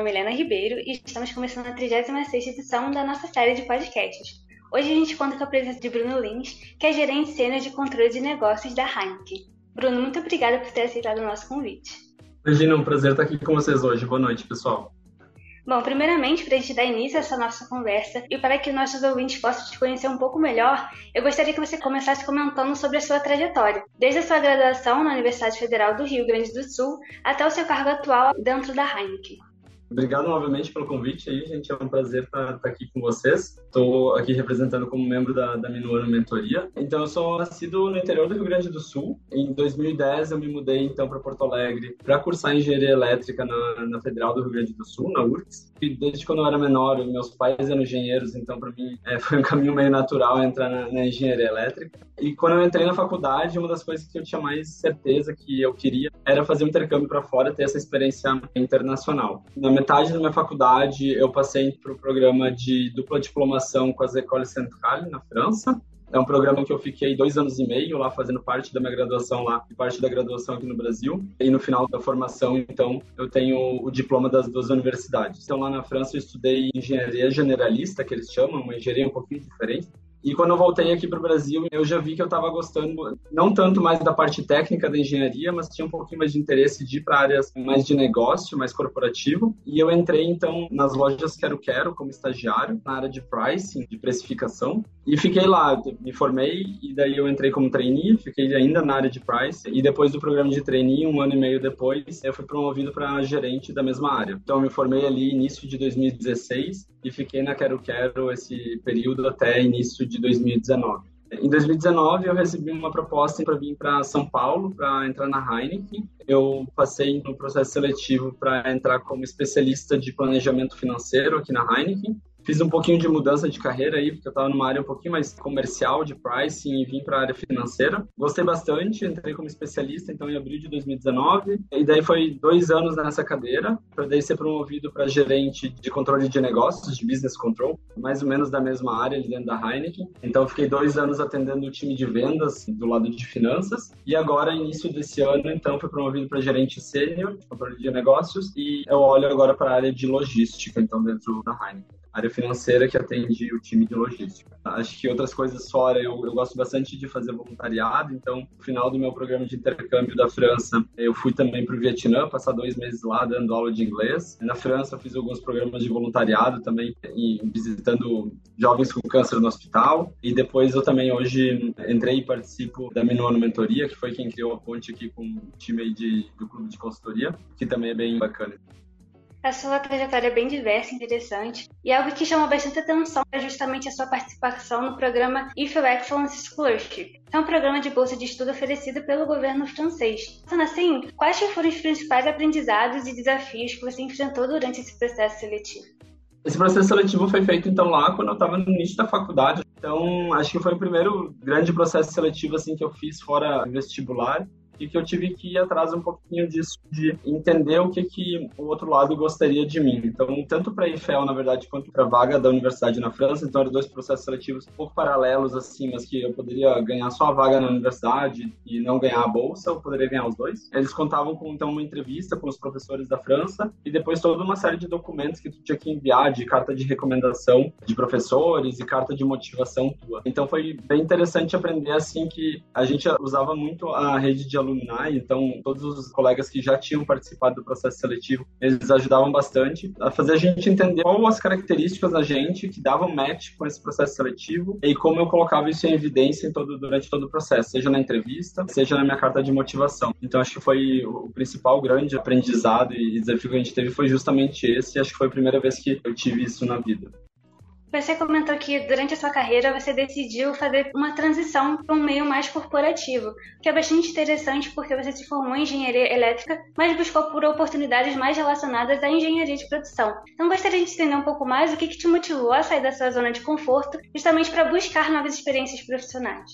é Milena Ribeiro e estamos começando a 36 edição da nossa série de podcasts. Hoje a gente conta com a presença de Bruno Lins, que é gerente sênior de controle de negócios da Heineken. Bruno, muito obrigada por ter aceitado o nosso convite. Imagina, é um prazer estar aqui com vocês hoje. Boa noite, pessoal. Bom, primeiramente, para a gente dar início a essa nossa conversa e para que nossos ouvintes possam te conhecer um pouco melhor, eu gostaria que você começasse comentando sobre a sua trajetória, desde a sua graduação na Universidade Federal do Rio Grande do Sul até o seu cargo atual dentro da Heineken. Obrigado novamente pelo convite aí, gente. É um prazer estar, aqui com vocês. Estou aqui representando como membro da, da Minuano Mentoria. Então, eu sou nascido no interior do Rio Grande do Sul. Em 2010, eu me mudei então para Porto Alegre para cursar engenharia elétrica na, na, Federal do Rio Grande do Sul, na URGS. E desde quando eu era menor, meus pais eram engenheiros, então para mim é, foi um caminho meio natural entrar na, na engenharia elétrica. E quando eu entrei na faculdade, uma das coisas que eu tinha mais certeza que eu queria era fazer um intercâmbio para fora, ter essa experiência internacional. Na metade da minha faculdade, eu passei para o programa de dupla diplomação com as Écoles Centrales, na França. É um programa que eu fiquei dois anos e meio lá fazendo parte da minha graduação lá e parte da graduação aqui no Brasil. E no final da formação, então, eu tenho o diploma das duas universidades. Então, lá na França, eu estudei engenharia generalista, que eles chamam, uma engenharia um pouquinho diferente. E quando eu voltei aqui para o Brasil, eu já vi que eu estava gostando, não tanto mais da parte técnica da engenharia, mas tinha um pouquinho mais de interesse de ir para áreas mais de negócio, mais corporativo. E eu entrei, então, nas lojas Quero Quero como estagiário, na área de pricing, de precificação. E fiquei lá, me formei, e daí eu entrei como trainee, fiquei ainda na área de pricing. E depois do programa de trainee, um ano e meio depois, eu fui promovido para gerente da mesma área. Então, eu me formei ali início de 2016 e fiquei na Quero Quero esse período até início de 2019. Em 2019, eu recebi uma proposta para vir para São Paulo para entrar na Heineken. Eu passei no processo seletivo para entrar como especialista de planejamento financeiro aqui na Heineken. Fiz um pouquinho de mudança de carreira aí, porque eu estava numa área um pouquinho mais comercial de pricing e vim para a área financeira. Gostei bastante, entrei como especialista então em abril de 2019. E daí foi dois anos nessa cadeira, para daí ser promovido para gerente de controle de negócios, de business control, mais ou menos da mesma área dentro da Heineken. Então fiquei dois anos atendendo o time de vendas do lado de finanças. E agora, início desse ano, então fui promovido para gerente sênior de controle de negócios e eu olho agora para a área de logística, então dentro da Heineken área financeira que atende o time de logística. Acho que outras coisas fora, eu, eu, gosto bastante de fazer voluntariado, então no final do meu programa de intercâmbio da França, eu fui também para o Vietnã, passar dois meses lá dando aula de inglês. Na França, fiz alguns programas de voluntariado também, e visitando jovens com câncer no hospital. E depois eu também hoje entrei e participo da Minuano Mentoria, que foi quem criou a ponte aqui com o time de, do clube de consultoria, que também é bem bacana. A sua trajetória é bem diversa e interessante, e algo que chama bastante atenção é justamente a sua participação no programa IFL Excellence Scholarship, que é um programa de bolsa de estudo oferecido pelo governo francês. Sendo assim, quais foram os principais aprendizados e desafios que você enfrentou durante esse processo seletivo? Esse processo seletivo foi feito então lá quando eu estava no início da faculdade. Então, acho que foi o primeiro grande processo seletivo assim que eu fiz fora vestibular e que eu tive que ir atrás um pouquinho disso, de entender o que, que o outro lado gostaria de mim. Então, tanto para a IFEL, na verdade, quanto para a vaga da universidade na França, então eram dois processos seletivos um pouco paralelos, assim, mas que eu poderia ganhar só a vaga na universidade e não ganhar a bolsa, eu poderia ganhar os dois. Eles contavam com, então, uma entrevista com os professores da França e depois toda uma série de documentos que tu tinha que enviar, de carta de recomendação de professores e carta de motivação tua. Então, foi bem interessante aprender, assim, que a gente usava muito a rede de alunos alumni, então todos os colegas que já tinham participado do processo seletivo, eles ajudavam bastante a fazer a gente entender quais as características da gente que davam match com esse processo seletivo e como eu colocava isso em evidência em todo, durante todo o processo, seja na entrevista, seja na minha carta de motivação. Então acho que foi o principal grande aprendizado e desafio que a gente teve foi justamente esse, e acho que foi a primeira vez que eu tive isso na vida. Você comentou que durante a sua carreira você decidiu fazer uma transição para um meio mais corporativo, que é bastante interessante porque você se formou em engenharia elétrica, mas buscou por oportunidades mais relacionadas à engenharia de produção. Então gostaria de entender um pouco mais o que, que te motivou a sair da sua zona de conforto, justamente para buscar novas experiências profissionais.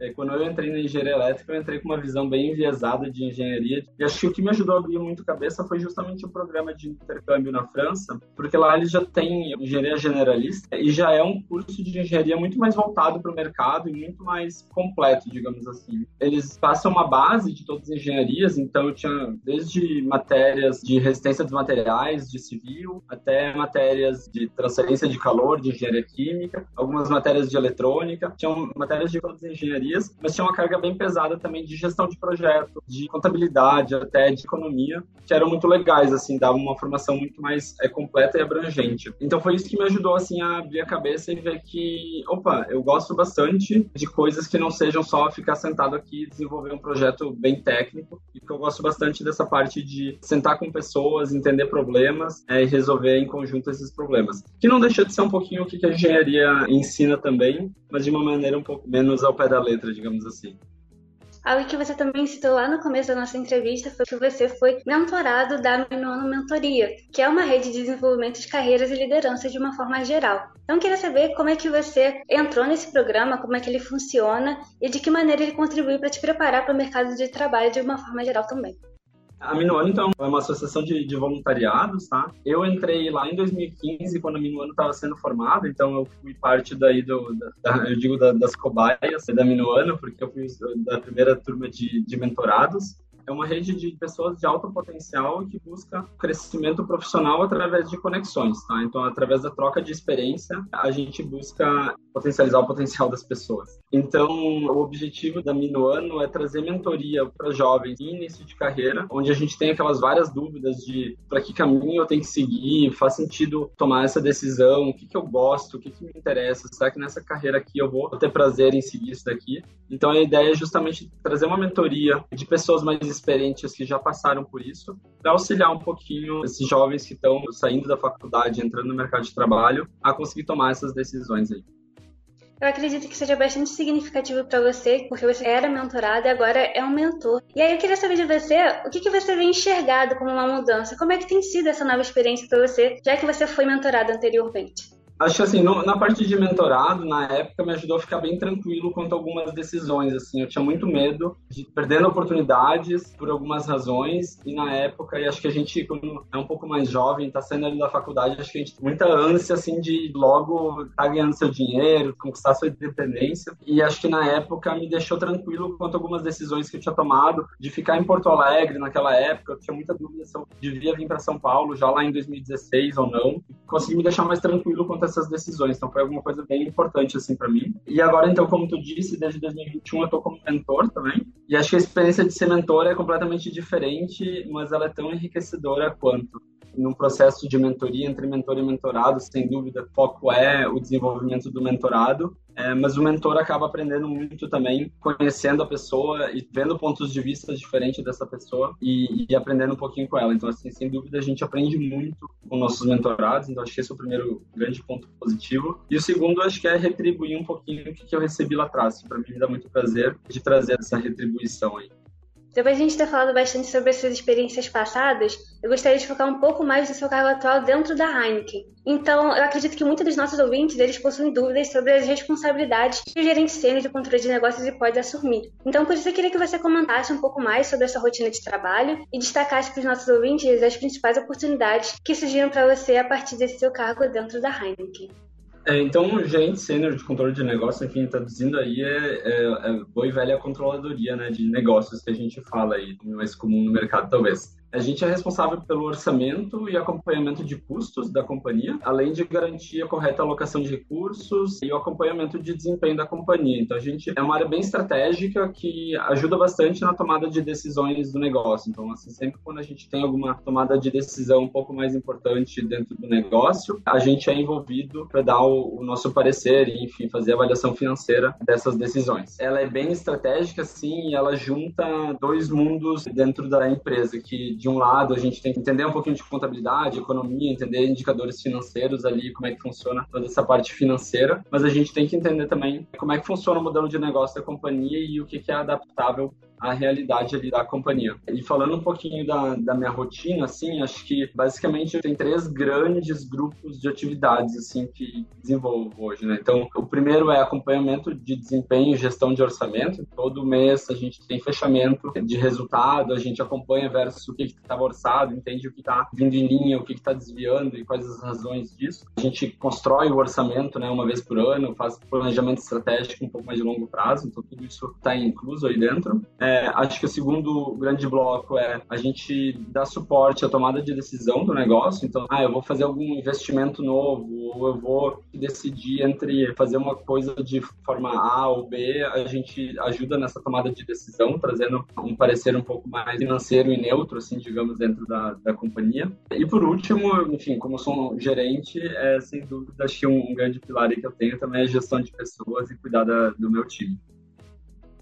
É, quando eu entrei na engenharia elétrica, eu entrei com uma visão bem enviesada de engenharia. E acho que o que me ajudou a abrir muito a cabeça foi justamente o programa de intercâmbio na França, porque lá eles já têm engenharia generalista e já é um curso de engenharia muito mais voltado para o mercado e muito mais completo, digamos assim. Eles passam uma base de todas as engenharias, então eu tinha desde matérias de resistência dos materiais, de civil, até matérias de transferência de calor, de engenharia química, algumas matérias de eletrônica, tinham matérias de todas as engenharias, mas tinha uma carga bem pesada também de gestão de projeto, de contabilidade, até de economia, que eram muito legais, assim, davam uma formação muito mais é, completa e abrangente. Então foi isso que me ajudou, assim, a abrir a cabeça e ver que, opa, eu gosto bastante de coisas que não sejam só ficar sentado aqui e desenvolver um projeto bem técnico, e que eu gosto bastante dessa parte de sentar com pessoas, entender problemas é, e resolver em conjunto esses problemas. Que não deixa de ser um pouquinho o que a engenharia ensina também, mas de uma maneira um pouco menos ao pé da letra, digamos assim. Algo que você também citou lá no começo da nossa entrevista foi que você foi mentorado da Minuano Mentoria, que é uma rede de desenvolvimento de carreiras e liderança de uma forma geral. Então, queria saber como é que você entrou nesse programa, como é que ele funciona e de que maneira ele contribui para te preparar para o mercado de trabalho de uma forma geral também. A Minuano, então, é uma associação de, de, voluntariados, tá? Eu entrei lá em 2015, quando a Minuano estava sendo formada, então eu fui parte daí do, da, eu digo, da, das cobaias da Minuano, porque eu fui da primeira turma de, de mentorados é uma rede de pessoas de alto potencial que busca crescimento profissional através de conexões, tá? Então, através da troca de experiência, a gente busca potencializar o potencial das pessoas. Então, o objetivo da Minuano é trazer mentoria para jovens em início de carreira, onde a gente tem aquelas várias dúvidas de para que caminho eu tenho que seguir, faz sentido tomar essa decisão, o que, que eu gosto, o que, que me interessa, será que nessa carreira aqui eu vou ter prazer em seguir isso daqui? Então, a ideia é justamente trazer uma mentoria de pessoas mais experientes que já passaram por isso, para auxiliar um pouquinho esses jovens que estão saindo da faculdade, entrando no mercado de trabalho, a conseguir tomar essas decisões aí. Eu acredito que seja bastante significativo para você, porque você era mentorado e agora é um mentor. E aí eu queria saber de você, o que, que você vem enxergado como uma mudança? Como é que tem sido essa nova experiência para você, já que você foi mentorado anteriormente? Acho que assim, no, na parte de mentorado, na época, me ajudou a ficar bem tranquilo quanto a algumas decisões, assim, eu tinha muito medo de perdendo oportunidades por algumas razões, e na época, e acho que a gente, quando é um pouco mais jovem, tá saindo ali da faculdade, acho que a gente tem muita ânsia, assim, de logo tá ganhando seu dinheiro, conquistar sua independência, e acho que na época me deixou tranquilo quanto a algumas decisões que eu tinha tomado, de ficar em Porto Alegre naquela época, eu tinha muita dúvida se eu devia vir para São Paulo já lá em 2016 ou não, consegui me deixar mais tranquilo quanto a essas decisões. Então foi alguma coisa bem importante assim para mim. E agora então, como tu disse, desde 2021 eu tô como mentor também. E acho que a experiência de ser mentor é completamente diferente, mas ela é tão enriquecedora quanto num processo de mentoria entre mentor e mentorado, sem dúvida, foco é o desenvolvimento do mentorado, é, mas o mentor acaba aprendendo muito também, conhecendo a pessoa e vendo pontos de vista diferentes dessa pessoa e, e, aprendendo um pouquinho com ela. Então, assim, sem dúvida, a gente aprende muito com nossos mentorados. Então, acho que esse é o primeiro grande ponto positivo. E o segundo, acho que é retribuir um pouquinho o que eu recebi lá atrás. Para mim, me dá muito prazer de trazer essa retribuição aí. Depois de a gente ter falado bastante sobre as suas experiências passadas, eu gostaria de focar um pouco mais no seu cargo atual dentro da Heineken. Então, eu acredito que muitos dos nossos ouvintes, eles possuem dúvidas sobre as responsabilidades que o gerente de controle de negócios pode assumir. Então, por isso eu queria que você comentasse um pouco mais sobre a sua rotina de trabalho e destacasse para os nossos ouvintes as principais oportunidades que surgiram para você a partir desse seu cargo dentro da Heineken. É, então, o gerente sênior de controle de negócio, enfim, traduzindo aí, é, é, é boa e velha controladoria né, de negócios que a gente fala aí, mais comum no mercado, talvez. A gente é responsável pelo orçamento e acompanhamento de custos da companhia, além de garantir a correta alocação de recursos e o acompanhamento de desempenho da companhia. Então, a gente é uma área bem estratégica que ajuda bastante na tomada de decisões do negócio. Então, assim, sempre quando a gente tem alguma tomada de decisão um pouco mais importante dentro do negócio, a gente é envolvido para dar o, o, nosso parecer e, enfim, fazer a avaliação financeira dessas decisões. Ela é bem estratégica, sim, e ela junta dois mundos dentro da empresa, que de um lado, a gente tem que entender um pouquinho de contabilidade, economia, entender indicadores financeiros ali, como é que funciona toda essa parte financeira, mas a gente tem que entender também como é que funciona o modelo de negócio da companhia e o que, que é adaptável à realidade ali da companhia. E falando um pouquinho da, da minha rotina, assim, acho que basicamente tem três grandes grupos de atividades, assim, que desenvolvo hoje, né? Então, o primeiro é acompanhamento de desempenho e gestão de orçamento. Todo mês a gente tem fechamento de resultado, a gente acompanha versus o que estava orçado, entende o que está vindo em linha, o que está desviando e quais as razões disso. A gente constrói o orçamento, né, uma vez por ano, faz planejamento estratégico um pouco mais de longo prazo, então tudo isso está incluso aí dentro. É, acho que o segundo grande bloco é a gente dar suporte à tomada de decisão do negócio. Então, ah, eu vou fazer algum investimento novo, ou eu vou decidir entre fazer uma coisa de forma A ou B, a gente ajuda nessa tomada de decisão, trazendo um parecer um pouco mais financeiro e neutro, assim, digamos, dentro da, da companhia. E por último, enfim, como sou um gerente, é sem dúvida acho que um grande pilar que eu tenho também é a gestão de pessoas e cuidar da, do meu time.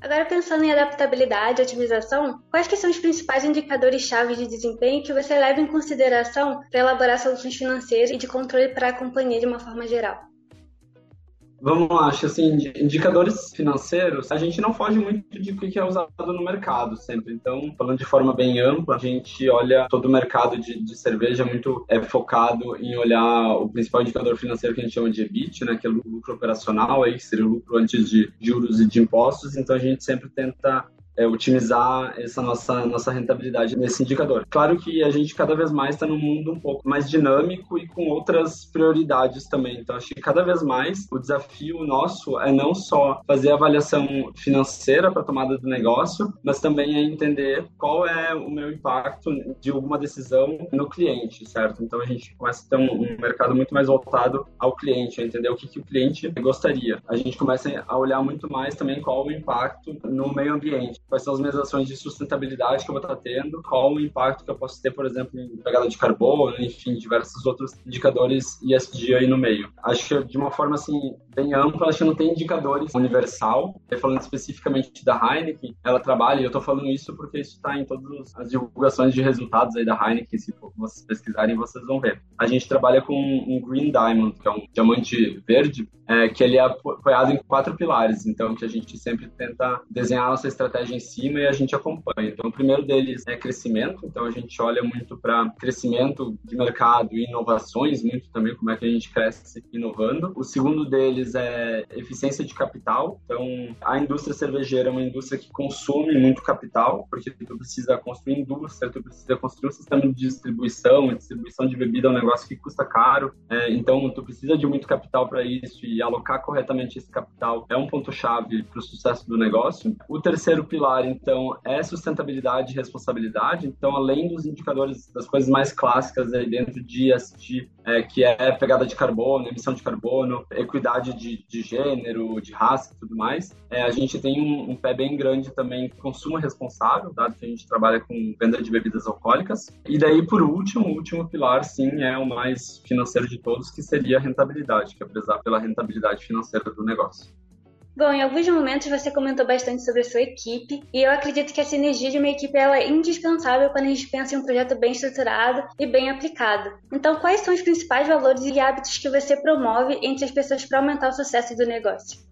Agora, pensando em adaptabilidade e otimização, quais que são os principais indicadores-chave de desempenho que você leva em consideração para elaborar soluções financeiras e de controle para a companhia de uma forma geral? Vamos lá, acho assim, indicadores financeiros, a gente não foge muito de o que é usado no mercado sempre. Então, falando de forma bem ampla, a gente olha todo o mercado de, de cerveja muito é focado em olhar o principal indicador financeiro que a gente chama de EBIT, né, que é lucro operacional, aí, que seria o lucro antes de juros e de impostos. Então, a gente sempre tenta é, otimizar essa nossa, nossa rentabilidade nesse indicador. Claro que a gente cada vez mais está num mundo um pouco mais dinâmico e com outras prioridades também. Então, acho que cada vez mais o desafio nosso é não só fazer avaliação financeira para tomada do negócio, mas também é entender qual é o meu impacto de alguma decisão no cliente, certo? Então, a gente começa a ter um, um mercado muito mais voltado ao cliente, a entender o que, que o cliente gostaria. A gente começa a olhar muito mais também qual o impacto no meio ambiente quais são as minhas ações de sustentabilidade que eu vou estar tendo, qual o impacto que eu posso ter, por exemplo, em pegada de carbono, enfim, diversos outros indicadores ESG aí no meio. Acho que de uma forma assim bem ampla, acho que não tem indicadores universal. Falando especificamente da Heineken, ela trabalha, e eu estou falando isso porque isso está em todas as divulgações de resultados aí da Heineken, se vocês pesquisarem, vocês vão ver. A gente trabalha com um Green Diamond, que é um diamante verde, é, que ele é apoiado em quatro pilares, então que a gente sempre tenta desenhar nossa estratégia em cima e a gente acompanha. Então, o primeiro deles é crescimento, então a gente olha muito para crescimento de mercado e inovações, muito também como é que a gente cresce inovando. O segundo deles é eficiência de capital, então a indústria cervejeira é uma indústria que consome muito capital, porque tu precisa construir indústria, tu precisa construir um sistema de distribuição, a distribuição de bebida é um negócio que custa caro, é, então tu precisa de muito capital para isso e alocar corretamente esse capital é um ponto-chave para o sucesso do negócio. O terceiro pilar, então, é sustentabilidade e responsabilidade. Então, além dos indicadores das coisas mais clássicas aí dentro de ESG, é, que é pegada de carbono, emissão de carbono, equidade de, de gênero, de raça e tudo mais, é, a gente tem um, um, pé bem grande também consumo responsável, dado que a gente trabalha com venda de bebidas alcoólicas. E daí, por último, o último pilar, sim, é o mais financeiro de todos, que seria a rentabilidade, que é prezar pela rentabilidade financeira do negócio. Bom, em alguns momentos você comentou bastante sobre a sua equipe e eu acredito que a sinergia de uma equipe é indispensável quando a gente pensa em um projeto bem estruturado e bem aplicado. Então, quais são os principais valores e hábitos que você promove entre as pessoas para aumentar o sucesso do negócio?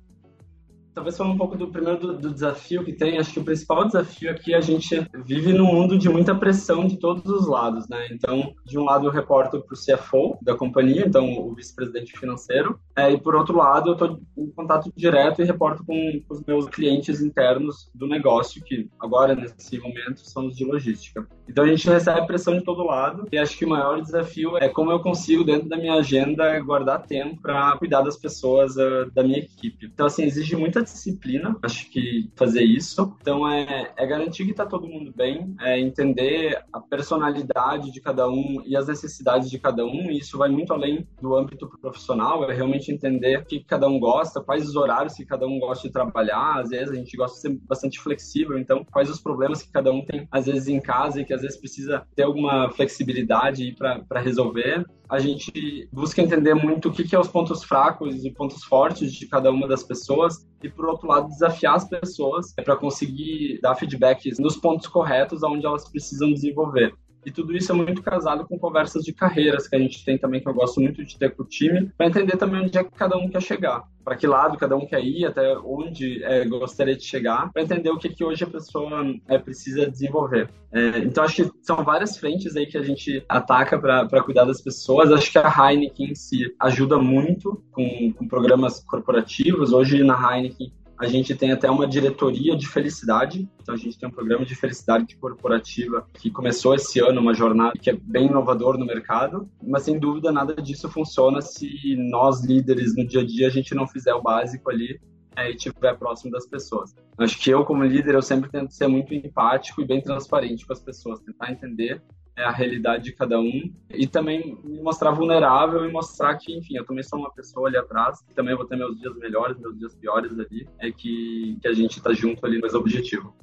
Talvez falando um pouco do primeiro do, do, desafio que tem, acho que o principal desafio aqui é a gente vive num mundo de muita pressão de todos os lados, né? Então, de um lado eu reporto para o CFO da companhia, então o vice-presidente financeiro, é, e por outro lado eu estou em contato direto e reporto com, com, os meus clientes internos do negócio, que agora nesse momento são os de logística. Então a gente recebe pressão de todo lado e acho que o maior desafio é como eu consigo dentro da minha agenda guardar tempo para cuidar das pessoas uh, da minha equipe. Então assim exige muita muita disciplina, acho que fazer isso. Então é, é garantir que está todo mundo bem, é entender a personalidade de cada um e as necessidades de cada um. E isso vai muito além do âmbito profissional, é realmente entender o que cada um gosta, quais os horários que cada um gosta de trabalhar. Às vezes a gente gosta de ser bastante flexível, então quais os problemas que cada um tem, às vezes em casa e que às vezes precisa ter alguma flexibilidade para resolver a gente busca entender muito o que, que é os pontos fracos e pontos fortes de cada uma das pessoas e, por outro lado, desafiar as pessoas para conseguir dar feedbacks nos pontos corretos aonde elas precisam desenvolver. E tudo isso é muito casado com conversas de carreiras que a gente tem também, que eu gosto muito de ter com o time, para entender também onde é que cada um quer chegar, para que lado cada um quer ir, até onde é, gostaria de chegar, para entender o que, que hoje a pessoa é, precisa desenvolver. É, então, acho que são várias frentes aí que a gente ataca para cuidar das pessoas. Acho que a Heineken em si ajuda muito com, com programas corporativos. Hoje, na Heineken, a gente tem até uma diretoria de felicidade. Então, a gente tem um programa de felicidade corporativa que começou esse ano, uma jornada que é bem inovador no mercado. Mas, sem dúvida, nada disso funciona se nós, líderes, no dia a dia, a gente não fizer o básico ali é, e estiver próximo das pessoas. Acho que eu, como líder, eu sempre tento ser muito empático e bem transparente com as pessoas, tentar entender a realidade de cada um e também me mostrar vulnerável e mostrar que, enfim, eu também sou uma pessoa ali atrás, que também vou ter meus dias melhores, meus dias piores ali, é que, que a gente está junto ali no mesmo objetivo.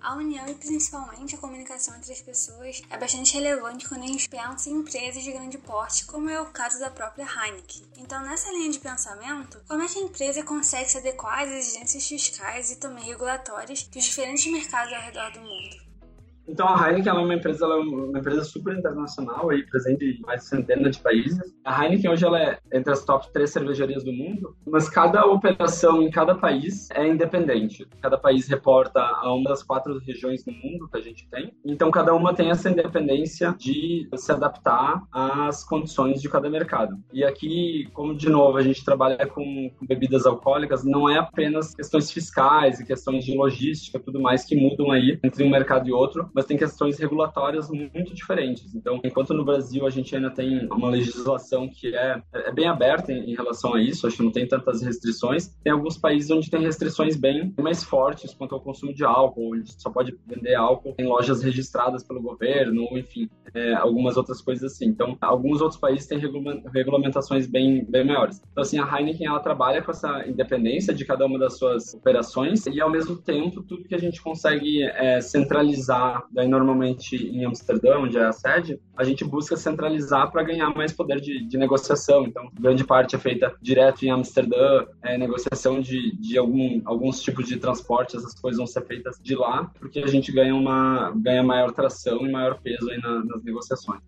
A união e principalmente a comunicação entre as pessoas é bastante relevante quando a gente pensa em empresas de grande porte, como é o caso da própria Heineken. Então, nessa linha de pensamento, como é que a empresa consegue se adequar às exigências fiscais e também regulatórias dos diferentes mercados ao redor do mundo? Então a Heineken é uma empresa, é uma empresa super internacional, aí, presente em mais de centenas de países. A Heineken hoje ela é entre as top três cervejarias do mundo, mas cada operação em cada país é independente. Cada país reporta a uma das quatro regiões do mundo que a gente tem. Então cada uma tem essa independência de se adaptar às condições de cada mercado. E aqui, como de novo a gente trabalha com, com bebidas alcoólicas, não é apenas questões fiscais e questões de logística, tudo mais que mudam aí entre um mercado e outro, mas tem questões regulatórias muito diferentes. Então, enquanto no Brasil a gente ainda tem uma legislação que é, é bem aberta em, em relação a isso, acho que não tem tantas restrições, tem alguns países onde tem restrições bem mais fortes quanto ao consumo de álcool, onde só pode vender álcool em lojas registradas pelo governo, enfim, é, algumas outras coisas assim. Então, alguns outros países têm regulamentações bem, bem maiores. Então, assim, a Heineken, ela trabalha com essa independência de cada uma das suas operações e, ao mesmo tempo, tudo que a gente consegue é, centralizar daí normalmente em Amsterdã, onde é a sede, a gente busca centralizar para ganhar mais poder de, de, negociação. Então, grande parte é feita direto em Amsterdã, é, negociação de, de algum, alguns tipos de transporte, essas coisas vão ser feitas de lá, porque a gente ganha, uma, ganha maior tração e maior peso aí na, nas negociações.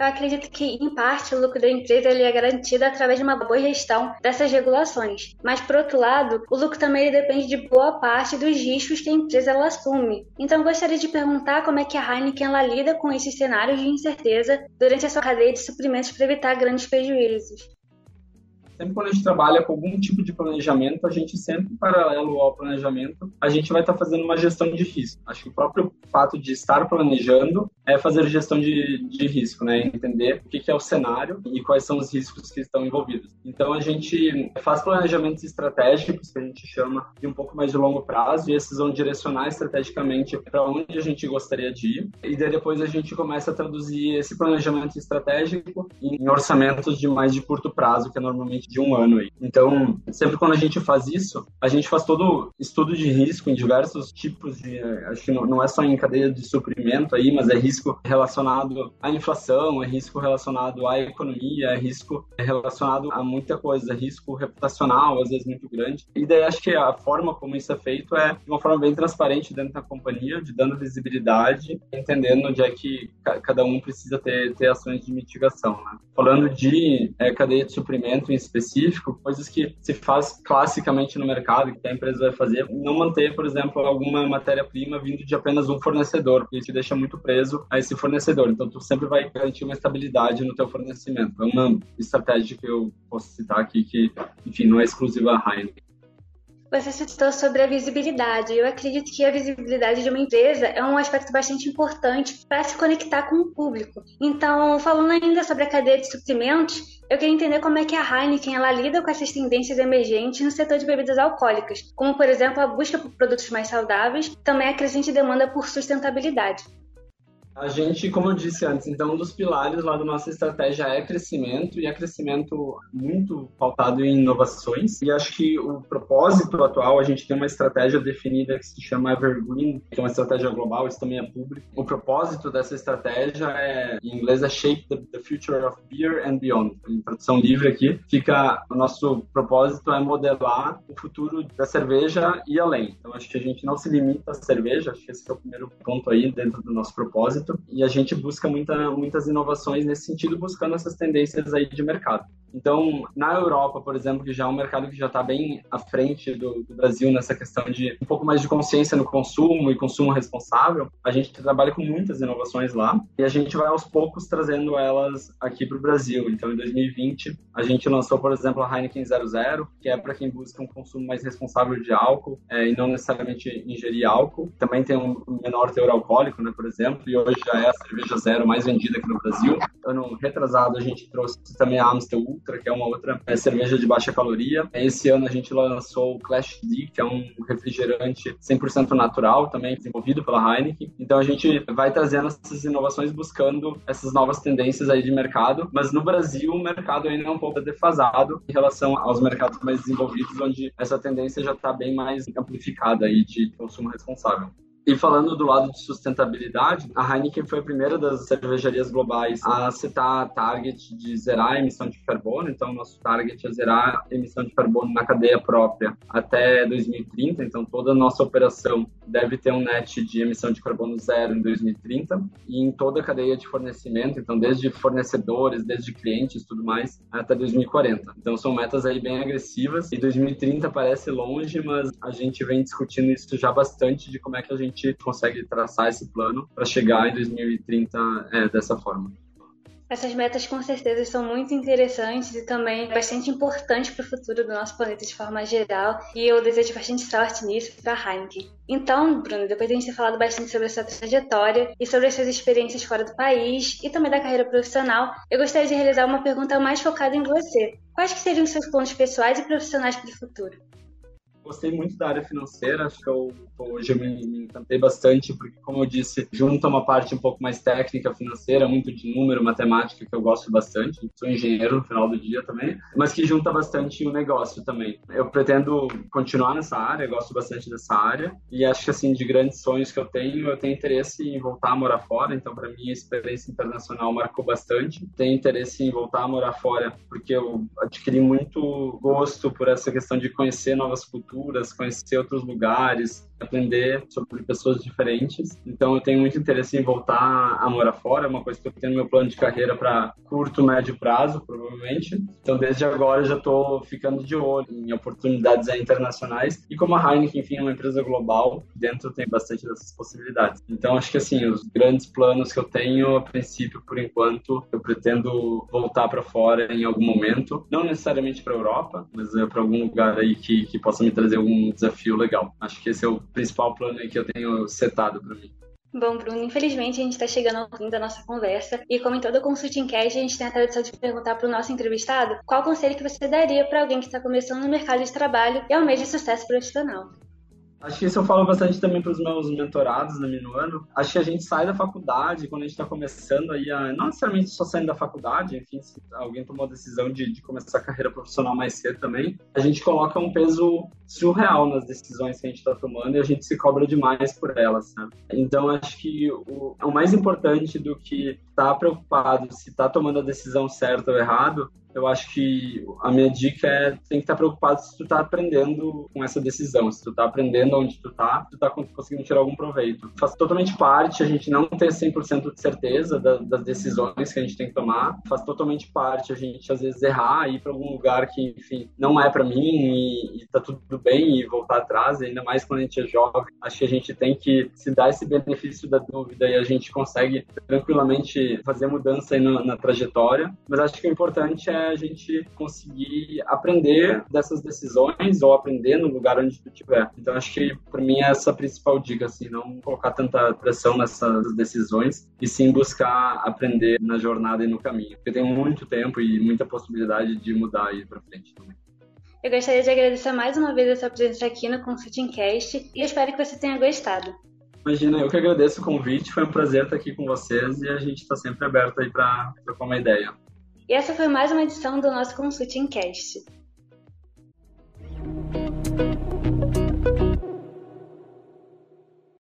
Eu acredito que, em parte, o lucro da empresa ele é garantido através de uma boa gestão dessas regulações. Mas, por outro lado, o lucro também depende de boa parte dos riscos que a empresa ela assume. Então, gostaria de perguntar como é que a Heineken ela lida com esses cenários de incerteza durante a sua cadeia de suprimentos para evitar grandes prejuízos sempre quando a gente trabalha com algum tipo de planejamento, a gente sempre, paralelo ao planejamento, a gente vai estar tá fazendo uma gestão de risco. Acho que o próprio fato de estar planejando é fazer gestão de, de risco, né? Entender o que, que é o cenário e quais são os riscos que estão envolvidos. Então, a gente faz planejamentos estratégicos, que a gente chama de um pouco mais de longo prazo, e esses vão direcionar estrategicamente para onde a gente gostaria de ir. E daí depois a gente começa a traduzir esse planejamento estratégico em orçamentos de mais de curto prazo, que é normalmente de um ano aí. Então, sempre quando a gente faz isso, a gente faz todo estudo de risco em diversos tipos de, acho que não é só em cadeia de suprimento aí, mas é risco relacionado à inflação, é risco relacionado à economia, é risco relacionado a muita coisa, é risco reputacional, às vezes muito grande. E daí acho que a forma como isso é feito é de uma forma bem transparente dentro da companhia, de dando visibilidade, entendendo onde é que cada um precisa ter, ter ações de mitigação. Né? Falando de é, cadeia de suprimento em específico, específico, coisas que se faz classicamente no mercado, que a empresa vai fazer, não manter, por exemplo, alguma matéria-prima vindo de apenas um fornecedor, porque isso te deixa muito preso a esse fornecedor. Então, tu sempre vai garantir uma estabilidade no teu fornecimento. É uma estratégia que eu posso citar aqui que, enfim, não é exclusiva a Heineken. Você citou sobre a visibilidade. Eu acredito que a visibilidade de uma empresa é um aspecto bastante importante para se conectar com o público. Então, falando ainda sobre a cadeia de suprimentos, eu queria entender como é que a Heineken ela lida com essas tendências emergentes no setor de bebidas alcoólicas, como, por exemplo, a busca por produtos mais saudáveis, também a crescente demanda por sustentabilidade. A gente, como eu disse antes, então um dos pilares lá da nossa estratégia é crescimento e é crescimento muito pautado em inovações. E acho que o propósito atual, a gente tem uma estratégia definida que se chama Evergreen, que é uma estratégia global, isso também é público. O propósito dessa estratégia é, em inglês, é Shape the, Future of Beer and Beyond. Em tradução livre aqui, fica o nosso propósito é modelar o futuro da cerveja e além. Então acho que a gente não se limita à cerveja, acho que esse é o primeiro ponto aí dentro do nosso propósito e a gente busca muita, muitas inovações nesse sentido, buscando essas tendências aí de mercado. Então, na Europa, por exemplo, que já é um mercado que já está bem à frente do, do, Brasil nessa questão de um pouco mais de consciência no consumo e consumo responsável, a gente trabalha com muitas inovações lá e a gente vai aos poucos trazendo elas aqui para o Brasil. Então, em 2020, a gente lançou, por exemplo, a Heineken 00, que é para quem busca um consumo mais responsável de álcool é, e não necessariamente ingerir álcool. Também tem um menor teor alcoólico, né, por exemplo, e hoje já é a cerveja zero mais vendida aqui no Brasil. Ano retrasado, a gente trouxe também a Amstel Ultra, que é uma outra é, cerveja de baixa caloria. Esse ano a gente lançou o Clash D, que é um refrigerante 100% natural, também desenvolvido pela Heineken. Então a gente vai trazendo essas inovações buscando essas novas tendências aí de mercado, mas no Brasil o mercado ainda é um pouco defasado em relação aos mercados mais desenvolvidos, onde essa tendência já está bem mais amplificada aí de consumo responsável. E falando do lado de sustentabilidade, a Heineken foi a primeira das cervejarias globais a citar target de zerar a emissão de carbono. Então, nosso target é zerar a emissão de carbono na cadeia própria até 2030. Então, toda a nossa operação deve ter um net de emissão de carbono zero em 2030 e em toda a cadeia de fornecimento. Então, desde fornecedores, desde clientes, tudo mais, até 2040. Então, são metas aí bem agressivas. E 2030 parece longe, mas a gente vem discutindo isso já bastante de como é que a gente consegue traçar esse plano para chegar em 2030 é, dessa forma. Essas metas com certeza são muito interessantes e também bastante importantes para o futuro do nosso planeta de forma geral. E eu desejo bastante sorte nisso para a Heineken. Então, Bruno, depois de a gente ter falado bastante sobre a sua trajetória e sobre as suas experiências fora do país e também da carreira profissional, eu gostaria de realizar uma pergunta mais focada em você. Quais que seriam os seus planos pessoais e profissionais para o futuro? Gostei muito da área financeira, acho que eu, hoje eu me, me encantei bastante, porque, como eu disse, junta uma parte um pouco mais técnica financeira, muito de número, matemática, que eu gosto bastante. Sou engenheiro no final do dia também, mas que junta bastante o negócio também. Eu pretendo continuar nessa área, gosto bastante dessa área, e acho que, assim, de grandes sonhos que eu tenho, eu tenho interesse em voltar a morar fora, então, para mim, a experiência internacional marcou bastante. Tenho interesse em voltar a morar fora, porque eu adquiri muito gosto por essa questão de conhecer novas culturas culturas, conhecer outros lugares, aprender sobre pessoas diferentes. Então eu tenho muito interesse em voltar a morar fora, é uma coisa que eu tenho no meu plano de carreira para curto, médio prazo, provavelmente. Então desde agora eu já estou ficando de olho em oportunidades internacionais e como a Heineken, enfim, é uma empresa global, dentro tem bastante dessas possibilidades. Então acho que assim, os grandes planos que eu tenho, a princípio, por enquanto, eu pretendo voltar para fora em algum momento, não necessariamente para a Europa, mas é para algum lugar aí que, que possa me trazer algum desafio legal. Acho que esse é o principal plano que eu tenho setado para mim. Bom, Bruno, infelizmente a gente está chegando ao fim da nossa conversa e como em todo Consulting Cast, a gente tem a tradição de perguntar para o nosso entrevistado qual conselho que você daria para alguém que está começando no mercado de trabalho e almeja sucesso profissional. Acho que isso eu falo bastante também para os meus mentorados no Minuano. Acho que a gente sai da faculdade, quando a gente está começando aí, a, não necessariamente só saindo da faculdade, enfim, se alguém tomou a decisão de, de, começar a carreira profissional mais cedo também, a gente coloca um peso surreal nas decisões que a gente está tomando e a gente se cobra demais por elas, sabe? Então, acho que o, o mais importante do que estar tá preocupado se está tomando a decisão certa ou errado eu acho que a minha dica é tem que estar preocupado se tu está aprendendo com essa decisão, se tu está aprendendo onde tu está, tu está conseguindo tirar algum proveito. Faz totalmente parte a gente não ter 100% de certeza da, das decisões que a gente tem que tomar, faz totalmente parte a gente às vezes errar, ir para algum lugar que, enfim, não é para mim e, e tá tudo bem e voltar atrás, ainda mais quando a gente é jovem. Acho que a gente tem que se dar esse benefício da dúvida e a gente consegue tranquilamente fazer mudança aí na trajetória, mas acho que o importante é a gente conseguir aprender dessas decisões ou aprender no lugar onde tu estiver. Então acho que para mim é essa a principal dica, assim, não colocar tanta pressão nessas decisões e sim buscar aprender na jornada e no caminho, porque tem muito tempo e muita possibilidade de mudar aí para frente também. Eu gostaria de agradecer mais uma vez a sua presença aqui no Consulting Cast e espero que você tenha gostado. Imagina, eu que agradeço o convite, foi um prazer estar aqui com vocês e a gente está sempre aberto aí para trocar uma ideia. E essa foi mais uma edição do nosso Consulting Cast.